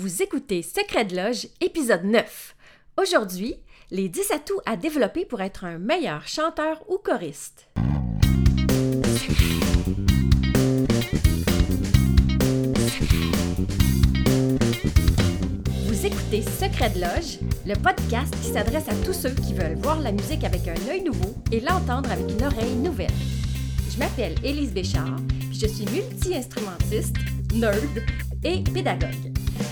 Vous écoutez Secret de Loge, épisode 9. Aujourd'hui, les 10 atouts à développer pour être un meilleur chanteur ou choriste. Vous écoutez Secret de Loge, le podcast qui s'adresse à tous ceux qui veulent voir la musique avec un œil nouveau et l'entendre avec une oreille nouvelle. Je m'appelle Élise Béchard, puis je suis multi-instrumentiste, nerd et pédagogue.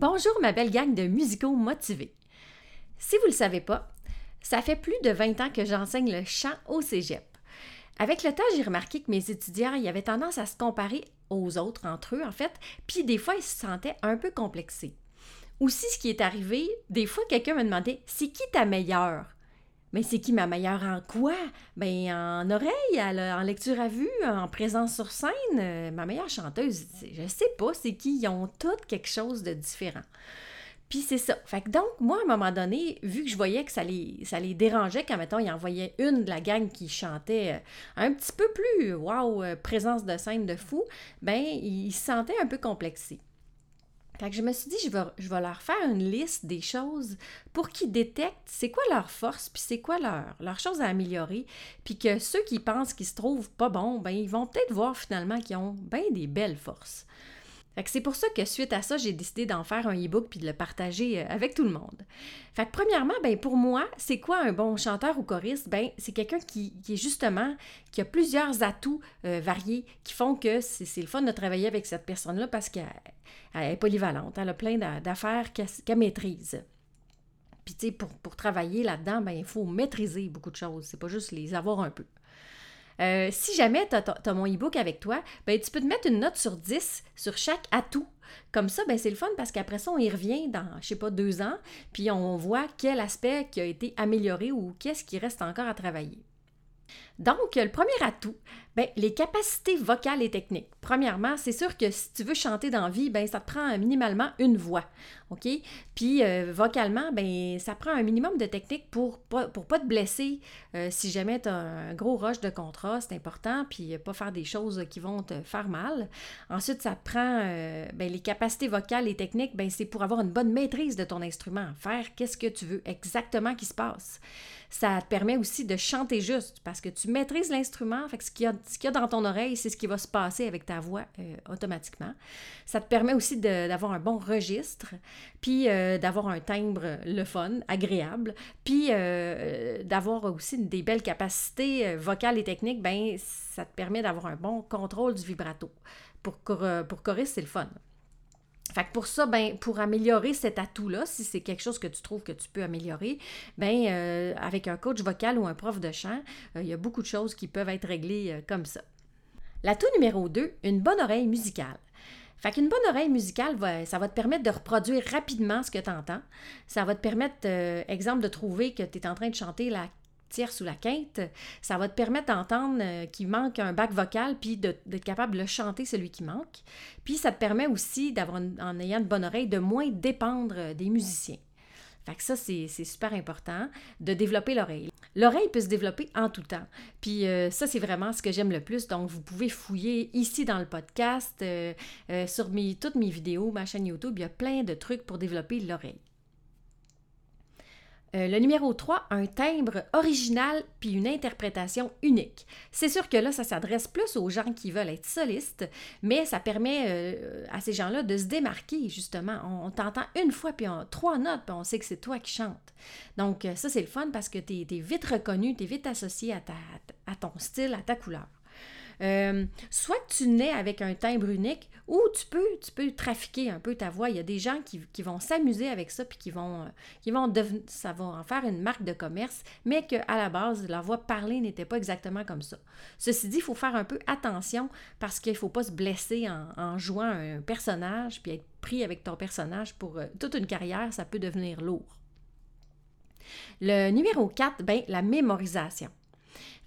Bonjour ma belle gang de musicaux motivés. Si vous ne le savez pas, ça fait plus de 20 ans que j'enseigne le chant au cégep. Avec le temps, j'ai remarqué que mes étudiants y avaient tendance à se comparer aux autres, entre eux en fait, puis des fois ils se sentaient un peu complexés. Aussi, ce qui est arrivé, des fois quelqu'un me demandait C'est qui ta meilleure mais c'est qui ma meilleure en quoi? Ben en oreille, en lecture à vue, en présence sur scène. Euh, ma meilleure chanteuse, je sais pas, c'est qui? Ils ont toutes quelque chose de différent. Puis c'est ça. Fait que donc, moi, à un moment donné, vu que je voyais que ça les, dérangeait quand, mettons, ils envoyaient une de la gang qui chantait euh, un petit peu plus, wow, euh, présence de scène de fou, ben, ils se sentaient un peu complexés. Fait je me suis dit, je vais, leur faire une liste des choses pour qu'ils détectent c'est quoi leur force, puis c'est quoi leur, leur chose à améliorer, puis que ceux qui pensent qu'ils se trouvent pas bons, ben ils vont peut-être voir finalement qu'ils ont bien des belles forces c'est pour ça que suite à ça, j'ai décidé d'en faire un e-book puis de le partager euh, avec tout le monde. Fait que premièrement, ben pour moi, c'est quoi un bon chanteur ou choriste? Ben c'est quelqu'un qui, est justement, qui a plusieurs atouts euh, variés qui font que c'est le fun de travailler avec cette personne-là parce qu'elle est polyvalente, elle a plein d'affaires qu'elle maîtrise. Puis tu sais, pour, travailler là-dedans, ben il faut maîtriser beaucoup de choses, c'est pas juste les avoir un peu. Euh, si jamais tu as, mon e-book avec toi, ben, tu peux te mettre une note sur 10 sur chaque atout. Comme ça, ben, c'est le fun parce qu'après ça, on y revient dans, je sais pas, deux ans, puis on voit quel aspect qui a été amélioré ou qu'est-ce qui reste encore à travailler. Donc, le premier atout, ben, les capacités vocales et techniques. Premièrement, c'est sûr que si tu veux chanter dans la vie, ben, ça te prend minimalement une voix. OK? Puis, euh, vocalement, ben, ça prend un minimum de technique pour ne pour pas te blesser euh, si jamais tu as un gros rush de contrat, c'est important, puis pas faire des choses qui vont te faire mal. Ensuite, ça prend euh, ben, les capacités vocales et techniques, ben, c'est pour avoir une bonne maîtrise de ton instrument, faire qu'est-ce que tu veux exactement qui se passe. Ça te permet aussi de chanter juste parce que tu maîtrises l'instrument, fait que ce qu'il y a ce qu'il y a dans ton oreille, c'est ce qui va se passer avec ta voix euh, automatiquement. Ça te permet aussi d'avoir un bon registre, puis euh, d'avoir un timbre le fun, agréable, puis euh, d'avoir aussi des belles capacités vocales et techniques, ben ça te permet d'avoir un bon contrôle du vibrato. Pour, pour choriste, c'est le fun. Fait que pour ça, ben, pour améliorer cet atout-là, si c'est quelque chose que tu trouves que tu peux améliorer, ben, euh, avec un coach vocal ou un prof de chant, euh, il y a beaucoup de choses qui peuvent être réglées euh, comme ça. L'atout numéro 2, une bonne oreille musicale. Fait qu'une bonne oreille musicale, ça va te permettre de reproduire rapidement ce que tu entends. Ça va te permettre, exemple, de trouver que tu es en train de chanter la tierce ou la quinte, ça va te permettre d'entendre euh, qu'il manque un bac vocal, puis d'être capable de chanter, celui qui manque. Puis ça te permet aussi, d'avoir en ayant une bonne oreille, de moins dépendre euh, des musiciens. Fait que ça, c'est super important de développer l'oreille. L'oreille peut se développer en tout temps. Puis euh, ça, c'est vraiment ce que j'aime le plus. Donc, vous pouvez fouiller ici dans le podcast, sur mes, toutes mes vidéos, ma chaîne YouTube, il y a plein de trucs pour développer l'oreille. Euh, le numéro 3, un timbre original puis une interprétation unique. C'est sûr que là, ça s'adresse plus aux gens qui veulent être solistes, mais ça permet euh, à ces gens-là de se démarquer, justement. On, t'entend une fois, puis on, trois notes, puis on sait que c'est toi qui chantes. Donc, euh, ça, c'est le fun parce que tu es, vite reconnu, tu es vite associé à, ta, à ton style, à ta couleur. Euh, soit tu nais avec un timbre unique, ou tu peux, trafiquer un peu ta voix. Il y a des gens qui, vont s'amuser avec ça, puis qui vont, euh, qui vont ça va en faire une marque de commerce, mais qu'à la base, la voix parlée n'était pas exactement comme ça. Ceci dit, il faut faire un peu attention parce qu'il ne faut pas se blesser en, jouant un personnage, puis être pris avec ton personnage pour euh, toute une carrière, ça peut devenir lourd. Le numéro 4, ben, la mémorisation.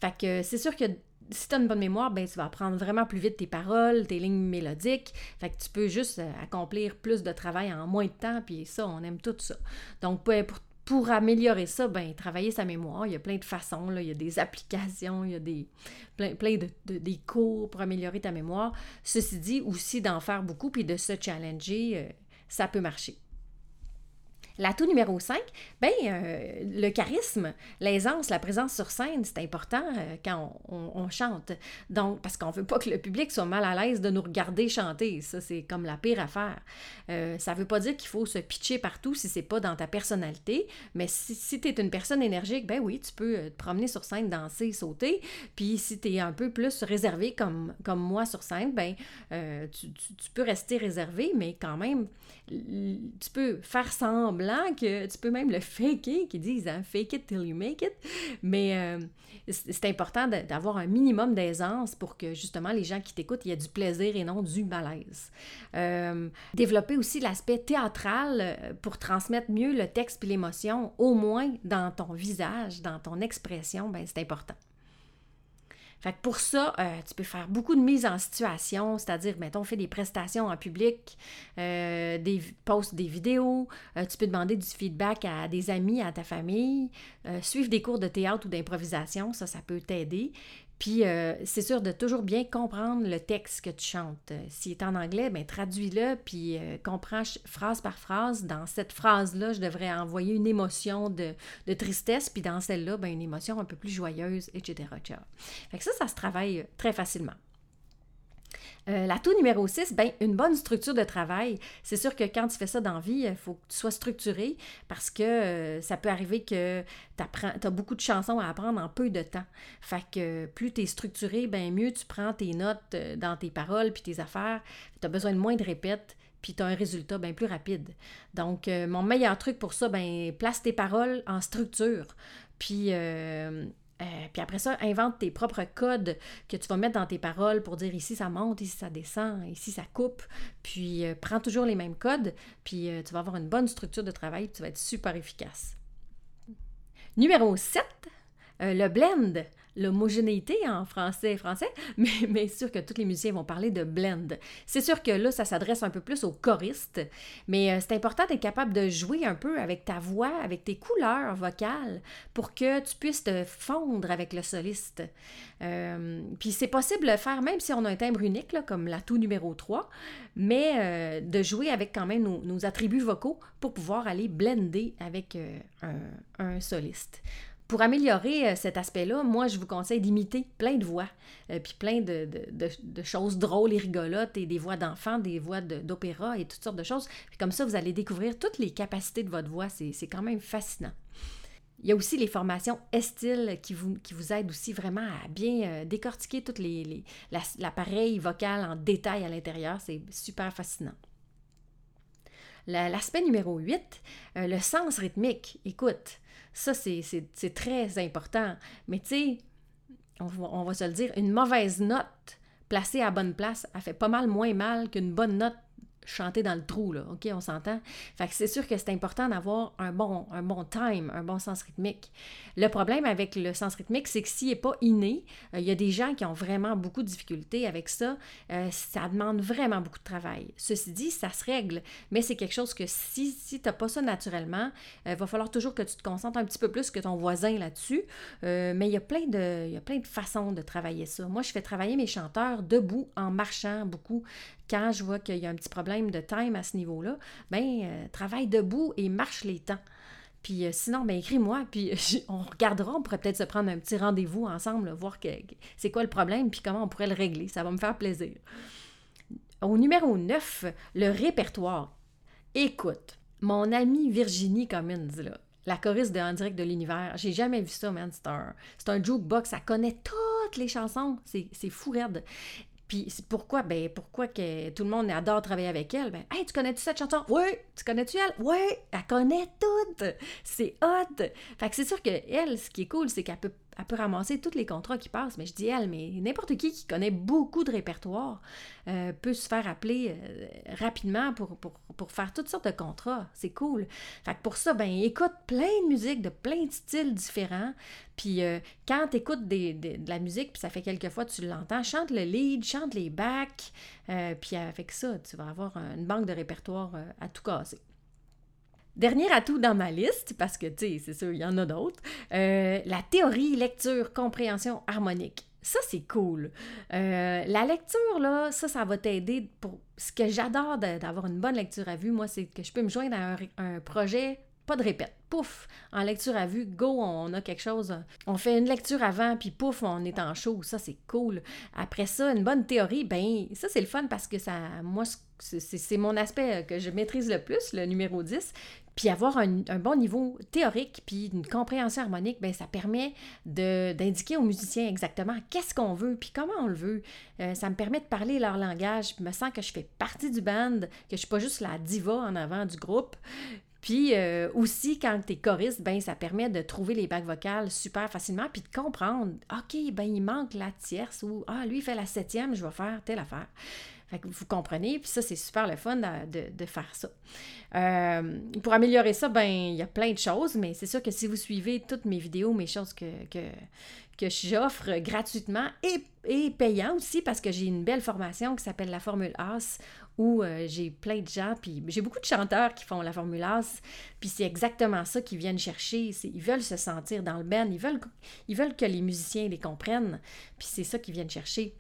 Fait que c'est sûr que si tu as une bonne mémoire, ben, tu vas apprendre vraiment plus vite tes paroles, tes lignes mélodiques. Fait que tu peux juste euh, accomplir plus de travail en moins de temps, puis ça, on aime tout ça. Donc, pour, améliorer ça, ben, travailler sa mémoire, il y a plein de façons. Là. Il y a des applications, il y a des, plein, de, des cours pour améliorer ta mémoire. Ceci dit, aussi d'en faire beaucoup, puis de se challenger, euh, ça peut marcher. L'atout numéro 5, ben, euh, le charisme, l'aisance, la présence sur scène, c'est important euh, quand on, chante. Donc, parce qu'on ne veut pas que le public soit mal à l'aise de nous regarder chanter. Ça, c'est comme la pire affaire. Euh, ça ne veut pas dire qu'il faut se pitcher partout si c'est pas dans ta personnalité, mais si, si tu es une personne énergique, ben oui, tu peux te promener sur scène, danser, sauter. Puis si tu es un peu plus réservé comme, comme moi sur scène, ben tu, tu peux rester réservé, mais quand même, tu peux faire semblant que tu peux même le faker, qu'ils disent hein, fake it till you make it. Mais euh, c'est important d'avoir un minimum d'aisance pour que justement les gens qui t'écoutent, il y ait du plaisir et non du malaise. Euh, développer aussi l'aspect théâtral euh, pour transmettre mieux le texte et l'émotion, au moins dans ton visage, dans ton expression, ben, c'est important. Fait que pour ça, euh, tu peux faire beaucoup de mise en situation, c'est-à-dire, mettons, on fait des prestations en public, euh, des des vidéos, euh, tu peux demander du feedback à des amis, à ta famille, suivre des cours de théâtre ou d'improvisation, ça, ça peut t'aider. Puis, euh, c'est sûr de toujours bien comprendre le texte que tu chantes. Euh, s'il est en anglais, bien, traduis-le, puis euh, comprends phrase par phrase. Dans cette phrase-là, je devrais envoyer une émotion de, tristesse, puis dans celle-là, bien, une émotion un peu plus joyeuse, etc. Que ça, ça se travaille très facilement. Euh, L'atout numéro 6, ben, une bonne structure de travail. C'est sûr que quand tu fais ça dans vie, il faut que tu sois structuré parce que euh, ça peut arriver que tu as beaucoup de chansons à apprendre en peu de temps. Fait que plus tu es structuré, ben mieux tu prends tes notes euh, dans tes paroles puis tes affaires. Tu as besoin de moins de répètes puis tu as un résultat bien plus rapide. Donc, mon meilleur truc pour ça, ben place tes paroles en structure. Puis, euh, puis après ça, invente tes propres codes que tu vas mettre dans tes paroles pour dire ici ça monte, ici ça descend, ici ça coupe. Puis euh, prends toujours les mêmes codes, puis euh, tu vas avoir une bonne structure de travail, puis tu vas être super efficace. Numéro 7, le blend l'homogénéité en français français, mais, mais sûr que tous les musiciens vont parler de blend. C'est sûr que là, ça s'adresse un peu plus aux choristes, mais euh, c'est important d'être capable de jouer un peu avec ta voix, avec tes couleurs vocales, pour que tu puisses te fondre avec le soliste. Euh, puis c'est possible de le faire même si on a un timbre unique, là, comme l'atout numéro 3, mais euh, de jouer avec quand même nos, attributs vocaux pour pouvoir aller blender avec un, un soliste. Pour améliorer euh, cet aspect-là, moi, je vous conseille d'imiter plein de voix, euh, puis plein de, choses drôles et rigolotes, et des voix d'enfants, des voix d'opéra et toutes sortes de choses. Puis comme ça, vous allez découvrir toutes les capacités de votre voix. C'est quand même fascinant. Il y a aussi les formations Estil qui vous, qui vous aident aussi vraiment à bien euh, décortiquer tout les, l'appareil vocal en détail à l'intérieur. C'est super fascinant. L'aspect numéro 8, le sens rythmique. Écoute, ça, c'est très important. Mais tu sais, on, on, va se le dire, une mauvaise note placée à bonne place, elle fait pas mal moins mal qu'une bonne note chanter dans le trou, là, OK, on s'entend? Fait que c'est sûr que c'est important d'avoir un bon, un bon time, un bon sens rythmique. Le problème avec le sens rythmique, c'est que s'il n'est pas inné, euh, il y a des gens qui ont vraiment beaucoup de difficultés avec ça. Euh, ça demande vraiment beaucoup de travail. Ceci dit, ça se règle, mais c'est quelque chose que si, si tu n'as pas ça naturellement, il euh, va falloir toujours que tu te concentres un petit peu plus que ton voisin là-dessus. mais il y, a plein de, il y a plein de façons de travailler ça. Moi, je fais travailler mes chanteurs debout, en marchant beaucoup quand je vois qu'il y a un petit problème de time à ce niveau-là, ben euh, travaille debout et marche les temps. Puis euh, sinon, ben écris-moi, puis on regardera, on pourrait peut-être se prendre un petit rendez-vous ensemble, voir que, c'est quoi le problème, puis comment on pourrait le régler. Ça va me faire plaisir. Au numéro 9, le répertoire. Écoute, mon amie Virginie Commons, là, la choriste de En direct de l'univers. J'ai jamais vu ça, man. C'est un, c'est un jukebox. Elle connaît toutes les chansons. C'est, c'est fou raide. Puis pourquoi? Ben pourquoi que tout le monde adore travailler avec elle? Ben, hey, tu connais-tu cette chanson? Oui! Tu connais-tu elle? Oui! Elle connaît toutes! C'est hot! Fait que c'est sûr que elle, ce qui est cool, c'est qu'elle peut elle peut ramasser tous les contrats qui passent, mais je dis elle, mais n'importe qui qui connaît beaucoup de répertoire euh, peut se faire appeler euh, rapidement pour, faire toutes sortes de contrats. C'est cool. Fait que pour ça, ben écoute plein de musique de plein de styles différents. Puis euh, quand tu écoutes de la musique, puis ça fait quelques fois tu l'entends, chante le lead, chante les backs, puis avec ça, tu vas avoir une banque de répertoire à tout casser. Dernier atout dans ma liste, parce que, tu sais, c'est sûr, il y en a d'autres, euh, la théorie, lecture, compréhension harmonique. Ça, c'est cool. Euh, la lecture, là, ça, ça va t'aider pour... Ce que j'adore d'avoir une bonne lecture à vue, moi, c'est que je peux me joindre à un, projet pas de répète. Pouf, en lecture à vue, go, on a quelque chose. On fait une lecture avant, puis pouf, on est en chaud. Ça, c'est cool. Après ça, une bonne théorie, ben, ça, c'est le fun parce que ça, moi, c'est mon aspect que je maîtrise le plus, le numéro 10. Puis avoir un, bon niveau théorique, puis une compréhension harmonique, bien, ça permet d'indiquer aux musiciens exactement qu'est-ce qu'on veut, puis comment on le veut. Euh, ça me permet de parler leur langage, puis me sens que je fais partie du band, que je suis pas juste la diva en avant du groupe. Puis euh, aussi, quand tu es choriste, ben, ça permet de trouver les bacs vocales super facilement, puis de comprendre, OK, ben, il manque la tierce, ou Ah, lui, il fait la septième, je vais faire telle affaire vous comprenez, puis ça, c'est super le fun de, faire ça. Euh, pour améliorer ça, ben il y a plein de choses, mais c'est sûr que si vous suivez toutes mes vidéos, mes choses que, que, j'offre gratuitement et, et, payant aussi, parce que j'ai une belle formation qui s'appelle la Formule AS, où euh, j'ai plein de gens, puis j'ai beaucoup de chanteurs qui font la Formule AS, puis c'est exactement ça qu'ils viennent chercher. Ils veulent se sentir dans le band, ils veulent, ils veulent que les musiciens les comprennent, puis c'est ça qu'ils viennent chercher.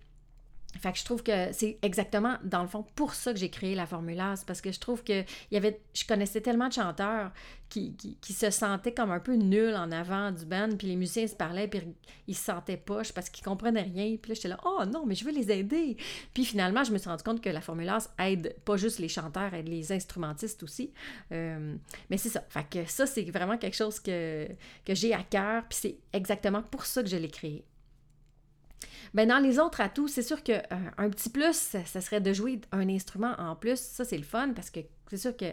Fait que je trouve que c'est exactement, dans le fond, pour ça que j'ai créé la Formulasse, parce que je trouve que y avait, je connaissais tellement de chanteurs qui, qui, se sentaient comme un peu nuls en avant du band, puis les musiciens se parlaient, puis ils se sentaient poches parce qu'ils comprenaient rien, puis là, j'étais là, oh non, mais je veux les aider. Puis finalement, je me suis rendu compte que la Formulasse aide pas juste les chanteurs, aide les instrumentistes aussi. Euh, mais c'est ça. Fait que ça, c'est vraiment quelque chose que, que j'ai à cœur, puis c'est exactement pour ça que je l'ai créé. Ben, dans les autres atouts, c'est sûr qu'un euh, un petit plus, ça, serait de jouer un instrument en plus. Ça, c'est le fun parce que c'est sûr que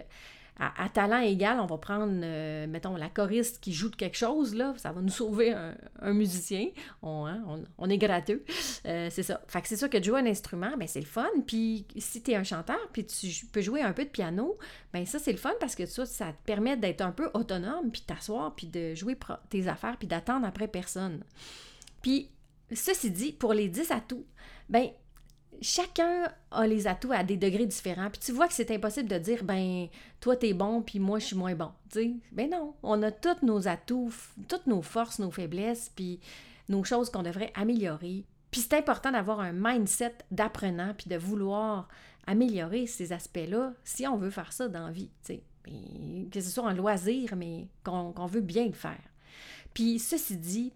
à, talent égal, on va prendre, euh, mettons, la choriste qui joue de quelque chose, là, ça va nous sauver un, musicien. Hein, on, est gratteux. Euh, c'est ça. Fait que c'est sûr que de jouer un instrument, ben, c'est le fun. Puis si tu es un chanteur, puis tu peux jouer un peu de piano, ben ça, c'est le fun parce que ça, ça te permet d'être un peu autonome, puis de t'asseoir, puis de jouer tes affaires, puis d'attendre après personne. Puis Ceci dit, pour les 10 atouts, ben chacun a les atouts à des degrés différents. Puis tu vois que c'est impossible de dire, ben, toi, t'es bon, puis moi, je suis moins bon. Ben non, on a tous nos atouts, toutes nos forces, nos faiblesses, puis nos choses qu'on devrait améliorer. Puis c'est important d'avoir un mindset d'apprenant, puis de vouloir améliorer ces aspects-là si on veut faire ça dans la vie. Que ce soit un loisir, mais qu'on veut bien le faire. Puis ceci dit,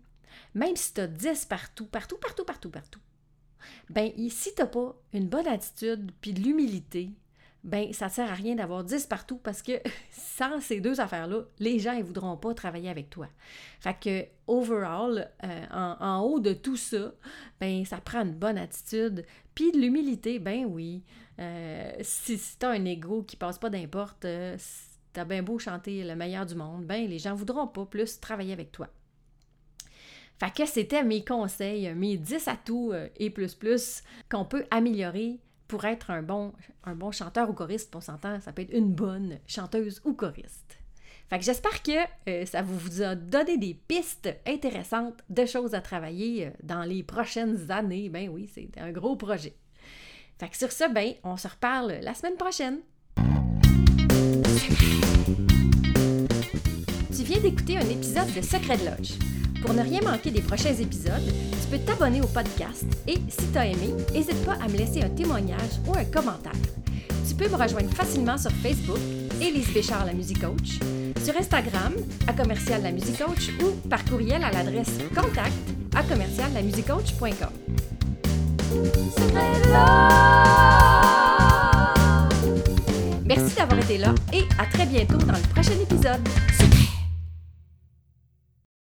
même si tu as 10 partout, partout, partout, partout, partout, ben si tu n'as pas une bonne attitude puis de l'humilité, ben ça ne sert à rien d'avoir 10 partout parce que sans ces deux affaires-là, les gens ne voudront pas travailler avec toi. Fait que, overall, euh, en, haut de tout ça, ben ça prend une bonne attitude. Puis de l'humilité, ben oui. Euh, si, tu as un ego qui passe pas d'importe, euh, tu as bien beau chanter le meilleur du monde, ben les gens voudront pas plus travailler avec toi. Fait que c'était mes conseils, mes 10 atouts euh, et plus plus qu'on peut améliorer pour être un bon, un bon chanteur ou choriste. Pour s'entendre, ça peut être une bonne chanteuse ou choriste. Fait que j'espère que euh, ça vous a donné des pistes intéressantes de choses à travailler euh, dans les prochaines années. Ben oui, c'est un gros projet. Fait que sur ça, ben, on se reparle la semaine prochaine. Tu viens d'écouter un épisode de Secret de Loge. Pour ne rien manquer des prochains épisodes, tu peux t'abonner au podcast et si tu as aimé, n'hésite pas à me laisser un témoignage ou un commentaire. Tu peux me rejoindre facilement sur Facebook, Élise Béchard, la musique coach, sur Instagram, à commercial la musique coach ou par courriel à l'adresse contact à commercial la Merci d'avoir été là et à très bientôt dans le prochain épisode.